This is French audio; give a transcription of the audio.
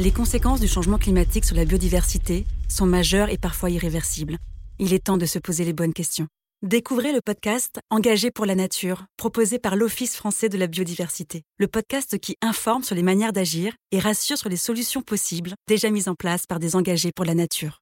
Les conséquences du changement climatique sur la biodiversité sont majeures et parfois irréversibles. Il est temps de se poser les bonnes questions. Découvrez le podcast Engagé pour la nature, proposé par l'Office français de la biodiversité, le podcast qui informe sur les manières d'agir et rassure sur les solutions possibles déjà mises en place par des engagés pour la nature.